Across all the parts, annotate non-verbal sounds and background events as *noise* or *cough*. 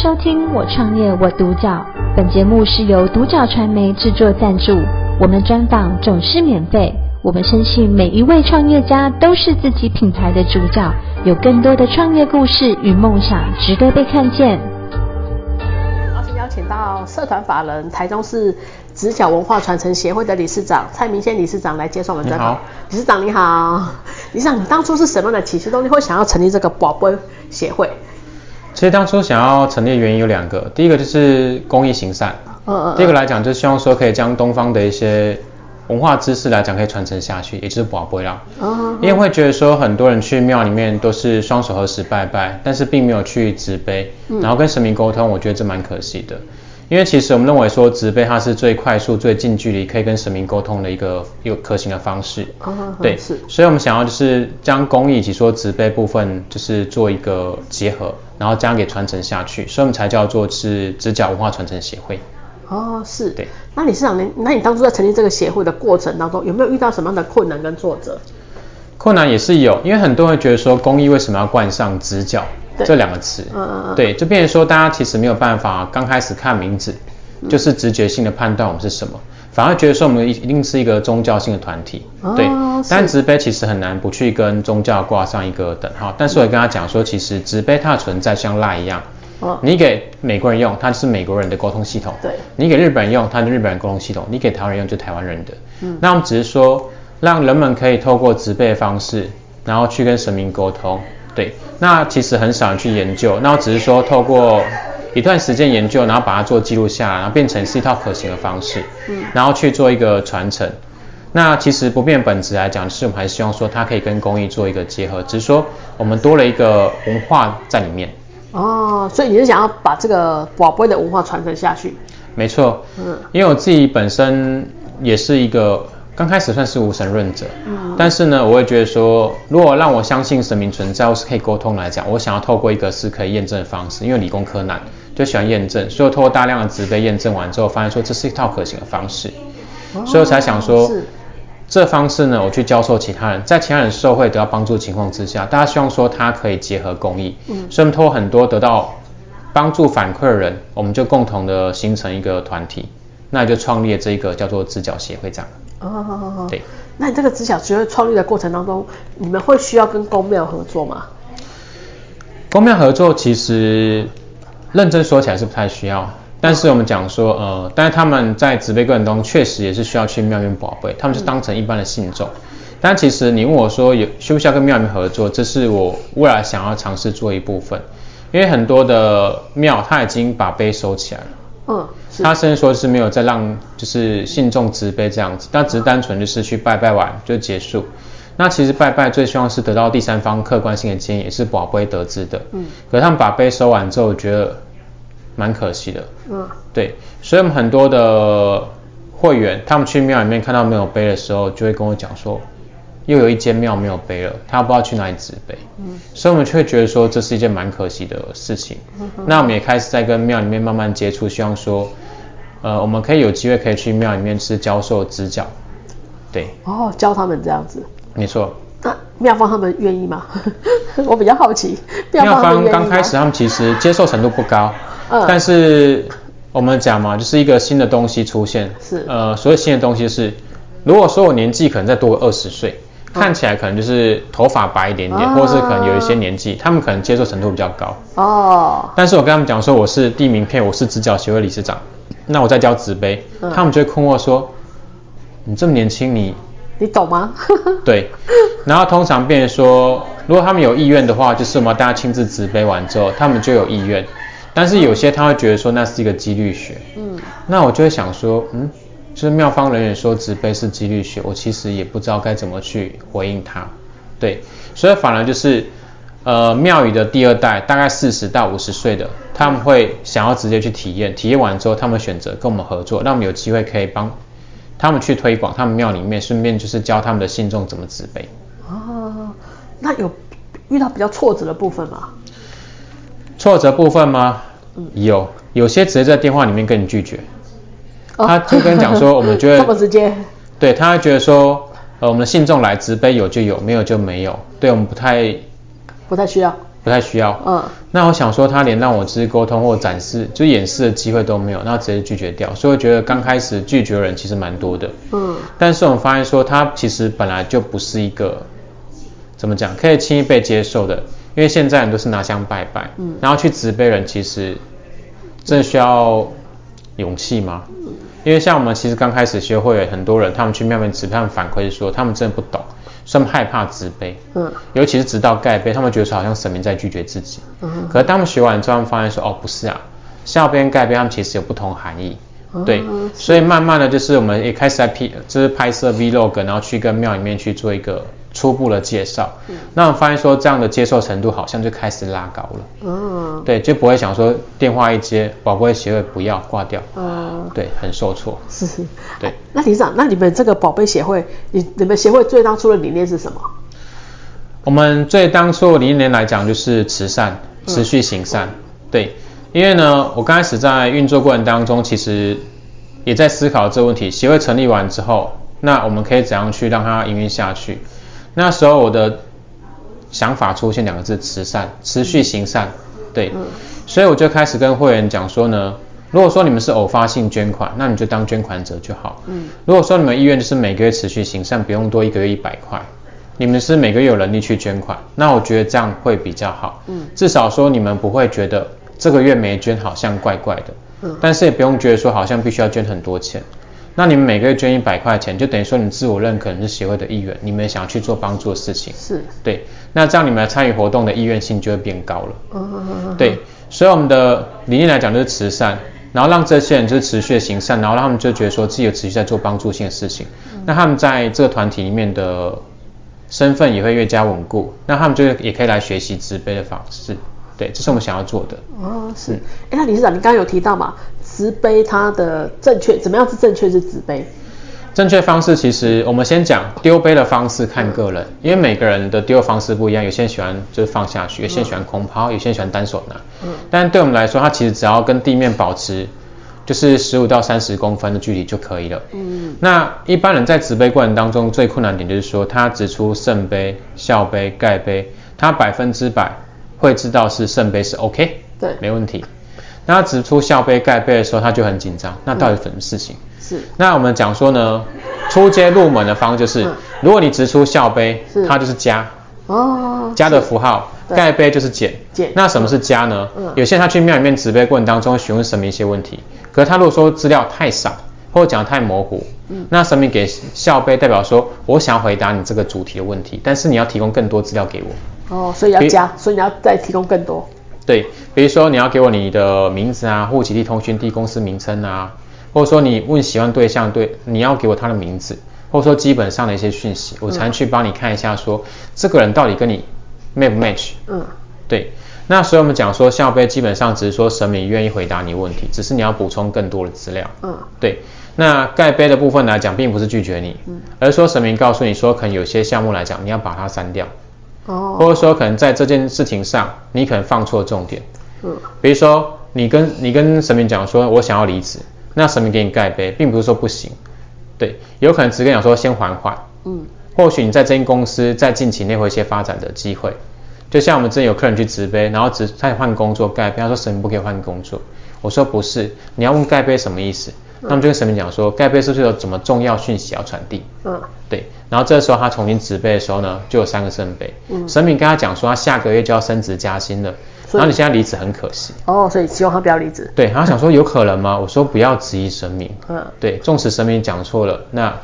收听《我创业我独角》，本节目是由独角传媒制作赞助，我们专访总是免费。我们相信每一位创业家都是自己品牌的主角，有更多的创业故事与梦想值得被看见。邀请邀请到社团法人台中市直角文化传承协会的理事长蔡明宪理事长来接受我们专访。理事长你好，理事长你当初是什么样的起心动念会想要成立这个宝贝协会？其实当初想要成立的原因有两个，第一个就是公益行善，嗯嗯，第二个来讲就是希望说可以将东方的一些文化知识来讲可以传承下去，也就是保不啦，嗯，因为会觉得说很多人去庙里面都是双手合十拜拜，但是并没有去纸杯，然后跟神明沟通，我觉得这蛮可惜的。因为其实我们认为说掷杯它是最快速、最近距离可以跟神明沟通的一个一个可行的方式。哦，对，是。所以我们想要就是将公益以及说掷杯部分就是做一个结合，然后将给传承下去，所以我们才叫做是直角文化传承协会。哦，是。对。那理事长，你那你当初在成立这个协会的过程当中，有没有遇到什么样的困难跟挫折？困难也是有，因为很多人会觉得说公益为什么要冠上直角？这两个词，嗯嗯嗯，对，就变成说大家其实没有办法刚开始看名字，嗯、就是直觉性的判断我们是什么，反而觉得说我们一定是一个宗教性的团体，哦、对。但掷杯其实很难不去跟宗教挂上一个等号，但是我也跟他讲说，其实掷杯它的存在像赖一样，哦、你给美国人用，它是美国人的沟通系统，对。你给日本人用，它是日本人沟通系统，你给台湾人用，就台湾人的。嗯。那我们只是说，让人们可以透过掷杯的方式，然后去跟神明沟通。对，那其实很少人去研究，那我只是说透过一段时间研究，然后把它做记录下来，然后变成是一套可行的方式，嗯，然后去做一个传承。那其实不变本质来讲，是我们还是希望说它可以跟公益做一个结合，只是说我们多了一个文化在里面。哦，所以你是想要把这个宝贝的文化传承下去？没错，嗯，因为我自己本身也是一个。刚开始算是无神论者，嗯，但是呢，我会觉得说，如果让我相信神明存在或是可以沟通来讲，我想要透过一个是可以验证的方式，因为理工科男就喜欢验证，所以我透过大量的掷杯验证完之后，发现说这是一套可行的方式，哦、所以我才想说，是。这方式呢，我去教授其他人，在其他人受惠得到帮助的情况之下，大家希望说它可以结合公益，嗯，所以我们透过很多得到帮助反馈的人，我们就共同的形成一个团体，那就创立了这一个叫做直角协会这样。哦，好好好。对，那你这个直角协会创立的过程当中，你们会需要跟公庙合作吗？公庙合作其实认真说起来是不太需要，但是我们讲说，呃，但是他们在植被过程中确实也是需要去庙里面宝贝，他们是当成一般的信众。嗯、但其实你问我说有需不需要跟庙里面合作，这是我未来想要尝试做一部分，因为很多的庙他已经把碑收起来了。嗯。他甚至说是没有再让就是信众掷杯这样子，但只是单纯就是去拜拜完就结束。那其实拜拜最希望是得到第三方客观性的建议，也是宝贝得知的。嗯。可是他们把杯收完之后，我觉得蛮可惜的。嗯。对，所以我们很多的会员，他们去庙里面看到没有杯的时候，就会跟我讲说。又有一间庙没有碑了，他不知道去哪里掷杯，嗯，所以我们却觉得说这是一件蛮可惜的事情。嗯、那我们也开始在跟庙里面慢慢接触，希望说，呃，我们可以有机会可以去庙里面是教授指教，对。哦，教他们这样子。没错。那庙方他们愿意吗？*laughs* 我比较好奇。庙方刚开始他们其实接受程度不高，嗯，但是我们讲嘛，就是一个新的东西出现，是，呃，所谓新的东西是，如果说我年纪可能再多个二十岁。看起来可能就是头发白一点点，哦、或者是可能有一些年纪，他们可能接受程度比较高。哦。但是我跟他们讲说我是递名片，我是直角协会理事长，那我在教纸杯，嗯、他们就会困惑说，你这么年轻，你你懂吗？*laughs* 对。然后通常变成说，如果他们有意愿的话，就是我们大家亲自纸杯完之后，他们就有意愿。但是有些他会觉得说那是一个几率学。嗯。那我就会想说，嗯。就是妙方人员说掷杯是几率学，我其实也不知道该怎么去回应他，对，所以反而就是，呃，庙宇的第二代，大概四十到五十岁的，他们会想要直接去体验，体验完之后，他们选择跟我们合作，让我们有机会可以帮他们去推广他们庙里面，顺便就是教他们的信众怎么掷杯。哦，那有遇到比较挫折的部分吗？挫折部分吗？嗯，有，有些直接在电话里面跟你拒绝。他就跟你讲说，我们觉得 *laughs* 这么直接，对，他会觉得说，呃，我们的信众来掷杯有就有，没有就没有，对我们不太不太需要，不不太需要。嗯。那我想说，他连让我直接沟通或展示，就演示的机会都没有，那直接拒绝掉。所以我觉得刚开始拒绝的人其实蛮多的。嗯。但是我们发现说，他其实本来就不是一个怎么讲可以轻易被接受的，因为现在人都是拿香拜拜，嗯，然后去掷杯人，其实真的需要勇气吗？因为像我们其实刚开始学会，很多人他们去庙里面掷，他们反馈说他们真的不懂，所以他们害怕自卑。嗯。尤其是直到盖杯，他们觉得说好像神明在拒绝自己。嗯。可是当他们学完之后，他们发现说哦不是啊，笑杯跟盖杯他们其实有不同含义。嗯。对。所以慢慢的就是我们也开始在 P 就是拍摄 Vlog，然后去跟庙里面去做一个。初步的介绍，嗯、那我发现说这样的接受程度好像就开始拉高了，嗯，对，就不会想说电话一接，宝贝协会不要挂掉，嗯，对，很受挫，是。是，对，那理事长，那你们这个宝贝协会，你你们协会最当初的理念是什么？我们最当初的理念来讲就是慈善，持续行善，嗯、对，因为呢，我刚开始在运作过程当中，其实也在思考这个问题，协会成立完之后，那我们可以怎样去让它营运下去？那时候我的想法出现两个字：慈善，持续行善。对，嗯、所以我就开始跟会员讲说呢，如果说你们是偶发性捐款，那你就当捐款者就好。嗯，如果说你们意愿就是每个月持续行善，不用多一个月一百块，你们是每个月有能力去捐款，那我觉得这样会比较好。嗯，至少说你们不会觉得这个月没捐好像怪怪的。嗯，但是也不用觉得说好像必须要捐很多钱。那你们每个月捐一百块钱，就等于说你自我认可你是协会的一员，你们想要去做帮助的事情，是对。那这样你们参与活动的意愿性就会变高了。嗯嗯嗯。对，所以我们的理念来讲就是慈善，然后让这些人就是持续的行善，然后让他们就觉得说自己有持续在做帮助性的事情。嗯、那他们在这个团体里面的身份也会越加稳固，那他们就也可以来学习慈悲的方式。对，这是我们想要做的。哦，是。哎、嗯，那理事长，你刚刚有提到嘛？掷杯它的正确怎么样是正确是掷杯？正确方式其实我们先讲丢杯的方式看个人，嗯、因为每个人的丢方式不一样，有些人喜欢就是放下去，有些人喜欢空抛，有些人喜欢单手拿。嗯。但对我们来说，它其实只要跟地面保持就是十五到三十公分的距离就可以了。嗯。那一般人在掷杯过程当中最困难点就是说，他指出圣杯、笑杯、盖杯，他百分之百会知道是圣杯是 OK，对，没问题。那他指出校杯盖杯的时候，他就很紧张。那到底什么事情？嗯、是。那我们讲说呢，出街入门的方就是，嗯、如果你指出校杯，是它就是加。哦。加的符号。盖杯就是减。减。那什么是加呢？嗯。有些人他去庙里面指杯过程当中会询问神明一些问题，可是他如果说资料太少，或者讲得太模糊，嗯。那神明给校杯代表说，我想要回答你这个主题的问题，但是你要提供更多资料给我。哦，所以要加，所以你要再提供更多。对，比如说你要给我你的名字啊、户籍地、通讯地、公司名称啊，或者说你问喜欢对象，对，你要给我他的名字，或者说基本上的一些讯息，我才能去帮你看一下说，说、嗯、这个人到底跟你 match 不 match？嗯，对。那所以我们讲说，校杯基本上只是说神明愿意回答你问题，只是你要补充更多的资料。嗯，对。那盖杯的部分来讲，并不是拒绝你，嗯，而是说神明告诉你说，可能有些项目来讲，你要把它删掉。哦，或者说可能在这件事情上，你可能放错重点。嗯，比如说你跟你跟神明讲说，我想要离职，那神明给你盖杯，并不是说不行，对，有可能只跟你讲说先缓缓。嗯，或许你在这间公司在近期内会有一些发展的机会，就像我们之前有客人去掷杯，然后掷他换工作盖杯，他说神明不可以换工作，我说不是，你要问盖杯什么意思？那么就跟神明讲说，盖杯是不是有什么重要讯息要传递？嗯，对。然后这时候他重新掷杯的时候呢，就有三个圣杯。嗯。神明跟他讲说，他下个月就要升职加薪了。然后你现在离职很可惜。哦，所以希望他不要离职。对，他想说有可能吗？我说不要质疑神明。嗯。对，纵使神明讲错了，那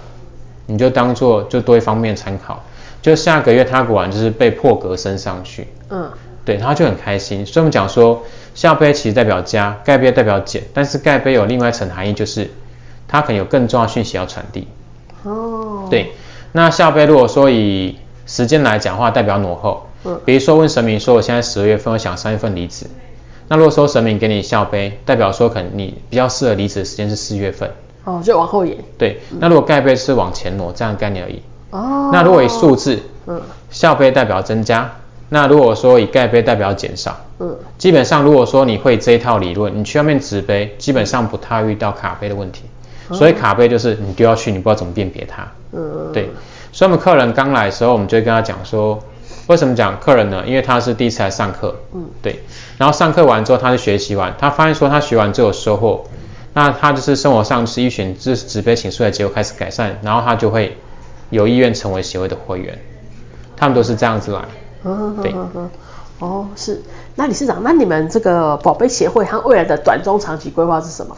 你就当做就多一方面参考。就下个月他果然就是被破格升上去。嗯。对，他就很开心。所以我们讲说。笑杯其实代表加，盖杯代表减，但是盖杯有另外一层含义，就是它可能有更重要讯息要传递。哦。对，那下杯如果说以时间来讲的话，代表挪后。嗯。比如说问神明说，我现在十二月份，我想三月份离职。那如果说神明给你笑杯，代表说可能你比较适合离职的时间是四月份。哦，就往后延。对，那如果盖杯是往前挪，这样概念而已。哦。那如果以数字，嗯，笑杯代表增加。那如果说以盖杯代表减少，嗯，基本上如果说你会这一套理论，你去外面掷杯，基本上不太遇到卡杯的问题。嗯、所以卡杯就是你丢下去，你不知道怎么辨别它。嗯，对。所以我们客人刚来的时候，我们就会跟他讲说，为什么讲客人呢？因为他是第一次来上课，嗯，对。然后上课完之后，他就学习完，他发现说他学完之后有收获，那他就是生活上是一选就是纸杯请出来结果开始改善，然后他就会有意愿成为协会的会员。他们都是这样子来，嗯，对。哦，是。那理事长，那你们这个宝贝协会它未来的短中长期规划是什么？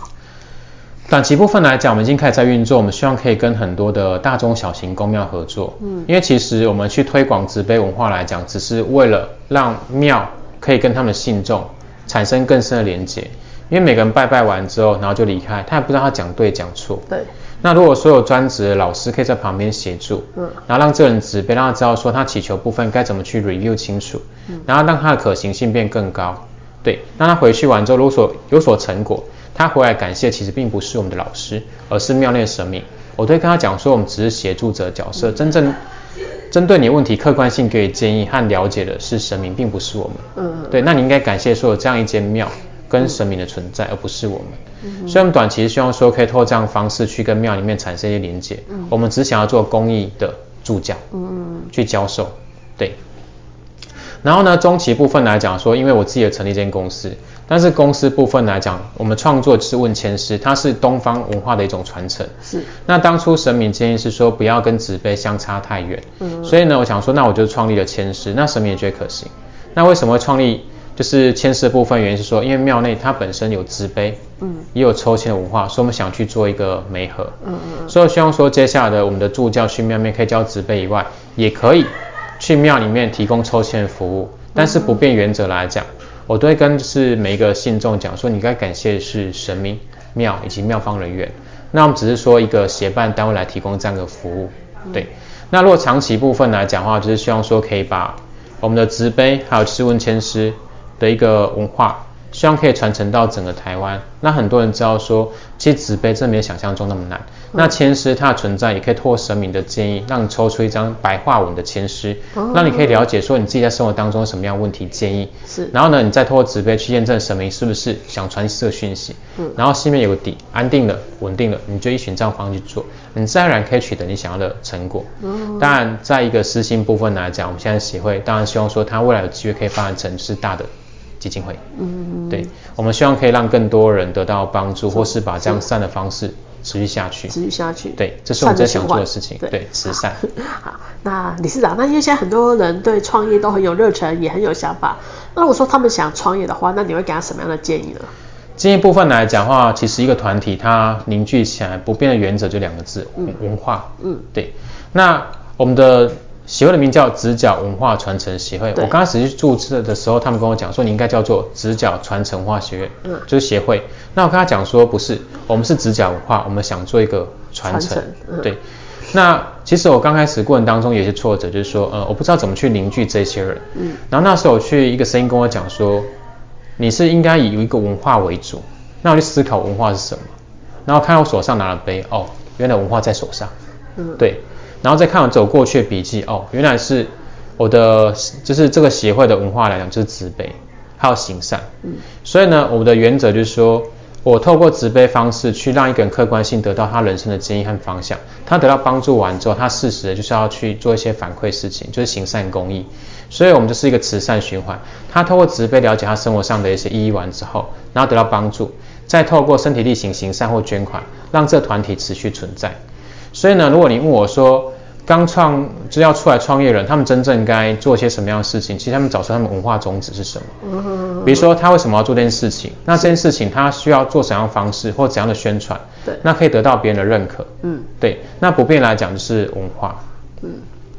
短期部分来讲，我们已经开始在运作，我们希望可以跟很多的大中小型公庙合作。嗯，因为其实我们去推广纸杯文化来讲，只是为了让庙可以跟他们信众产生更深的连结。因为每个人拜拜完之后，然后就离开，他也不知道他讲对讲错。对。那如果所有专职的老师可以在旁边协助，嗯，然后让这个人纸杯让他知道说他祈求部分该怎么去 review 清楚，嗯，然后让他的可行性变更高。对，那他回去完之后，如果所有所成果。他回来感谢，其实并不是我们的老师，而是庙内的神明。我都会跟他讲说，我们只是协助者角色，真正针对你问题客观性给予建议和了解的是神明，并不是我们。嗯，对，那你应该感谢说有这样一间庙跟神明的存在，而不是我们。嗯，所以我们短期希望说可以透过这样的方式去跟庙里面产生一些连接。嗯，我们只想要做公益的助教。嗯，去教授。对。然后呢，中期部分来讲说，因为我自己也成立一间公司。但是公司部分来讲，我们创作是问签师，它是东方文化的一种传承。是。那当初神明建议是说不要跟纸杯相差太远。嗯。所以呢，我想说，那我就创立了签师，那神明也觉得可行。那为什么会创立就是签诗的部分？原因是说，因为庙内它本身有纸杯，嗯，也有抽签的文化，所以我们想去做一个媒合。嗯嗯。所以我希望说，接下来的我们的助教去庙里面可以教纸杯以外，也可以去庙里面提供抽签服务，但是不变原则来讲。我都会跟就是每一个信众讲说，你该感谢的是神明、庙以及庙方人员。那我们只是说一个协办单位来提供这样的服务，对。那如果长期部分来讲的话，就是希望说可以把我们的纸杯还有诗问签诗的一个文化。希望可以传承到整个台湾。那很多人知道说，其实纸杯真的没有想象中那么难。嗯、那签诗它的存在，也可以透过神明的建议，让你抽出一张白话文的签诗，让、哦、你可以了解说你自己在生活当中有什么样的问题建议。是。然后呢，你再透过纸杯去验证神明是不是想传递这个讯息。嗯。然后心里面有个底，安定了，稳定了，你就依循这样方式去做，你自然而然可以取得你想要的成果。嗯。当然，在一个私心部分来讲，我们现在协会当然希望说，它未来有机会可以发展成是大的。基金会，嗯，对，我们希望可以让更多人得到帮助，或是把这样善的方式持续下去，持续下去，对，这是我们在想做的事情，对，慈善。*laughs* 好，那理事长，那因为现在很多人对创业都很有热忱，也很有想法，那如果说他们想创业的话，那你会给他什么样的建议呢？建议部分来讲的话，其实一个团体它凝聚起来不变的原则就两个字，嗯，文化，嗯，对，那我们的。协会的名叫直角文化传承协会。我刚开始去注册的时候，他们跟我讲说，你应该叫做直角传承文化学院，嗯，就是协会。那我跟他讲说，不是，我们是直角文化，我们想做一个传承，传承嗯、对。那其实我刚开始过程当中有些挫折，就是说，呃，我不知道怎么去凝聚这些人，嗯。然后那时候我去一个声音跟我讲说，你是应该以一个文化为主。那我就思考文化是什么，然后看到我手上拿了杯，哦，原来文化在手上，嗯，对。然后再看我走过去的笔记，哦，原来是我的，就是这个协会的文化来讲，就是慈悲，还有行善。嗯。所以呢，我的原则就是说，我透过慈悲方式去让一个人客观性得到他人生的建议和方向。他得到帮助完之后，他适时的就是要去做一些反馈事情，就是行善公益。所以我们就是一个慈善循环。他透过慈悲了解他生活上的一些意义完之后，然后得到帮助，再透过身体力行行善或捐款，让这个团体持续存在。所以呢，如果你问我说，刚创就要出来创业的人，他们真正该做些什么样的事情？其实他们找出他们文化宗旨是什么。嗯。比如说他为什么要做这件事情？那这件事情他需要做怎样的方式或怎样的宣传？对。那可以得到别人的认可。嗯。对。那不变来讲就是文化。嗯。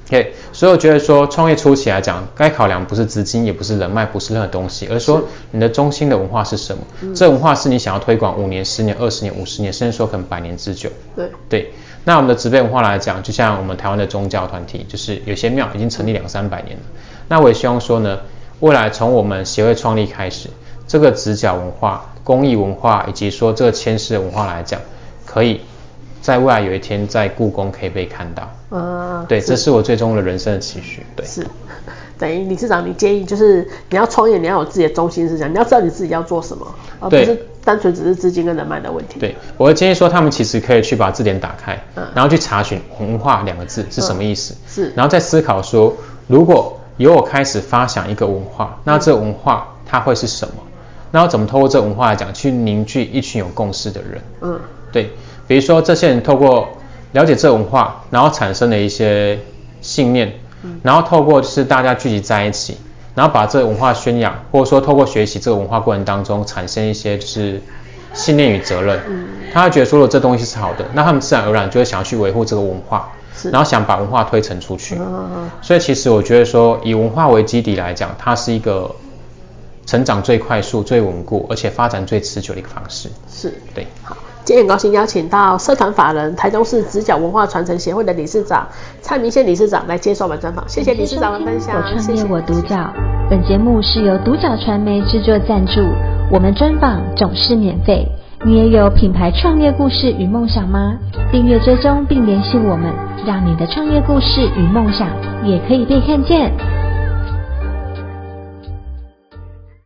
OK，所以我觉得说创业初期来讲，该考量不是资金，也不是人脉，不是任何东西，而是说你的中心的文化是什么？嗯。这文化是你想要推广五年、十年、二十年、五十年，甚至说可能百年之久。对。对。那我们的植被文化来讲，就像我们台湾的宗教团体，就是有些庙已经成立两三百年了。那我也希望说呢，未来从我们协会创立开始，这个直角文化、公益文化以及说这个签诗的文化来讲，可以在未来有一天在故宫可以被看到。嗯，对，这是我最终的人生的期许。对，是。等于理事长，你建议就是你要创业，你要有自己的中心思想，你要知道你自己要做什么，而不是单纯只是资金跟人脉的问题。对，我会建议说，他们其实可以去把字典打开，嗯，然后去查询“文化”两个字是什么意思，嗯，是，然后再思考说，如果由我开始发想一个文化，那这文化它会是什么？那我怎么透过这文化来讲，去凝聚一群有共识的人？嗯，对，比如说这些人透过了解这文化，然后产生了一些信念，然后透过就是大家聚集在一起，然后把这文化宣扬，或者说透过学习这个文化过程当中产生一些就是信念与责任，他会觉得说了这东西是好的，那他们自然而然就会想要去维护这个文化，然后想把文化推陈出去。所以其实我觉得说以文化为基底来讲，它是一个。成长最快速、最稳固，而且发展最持久的一个方式。是，对。好，今天很高兴邀请到社团法人台中市直角文化传承协会的理事长蔡明宪理事长来接受我们专访。谢谢理事长的分享。我创业我独角。本节目是由独角传媒制作赞助，我们专访总是免费。你也有品牌创业故事与梦想吗？订阅追踪并联系我们，让你的创业故事与梦想也可以被看见。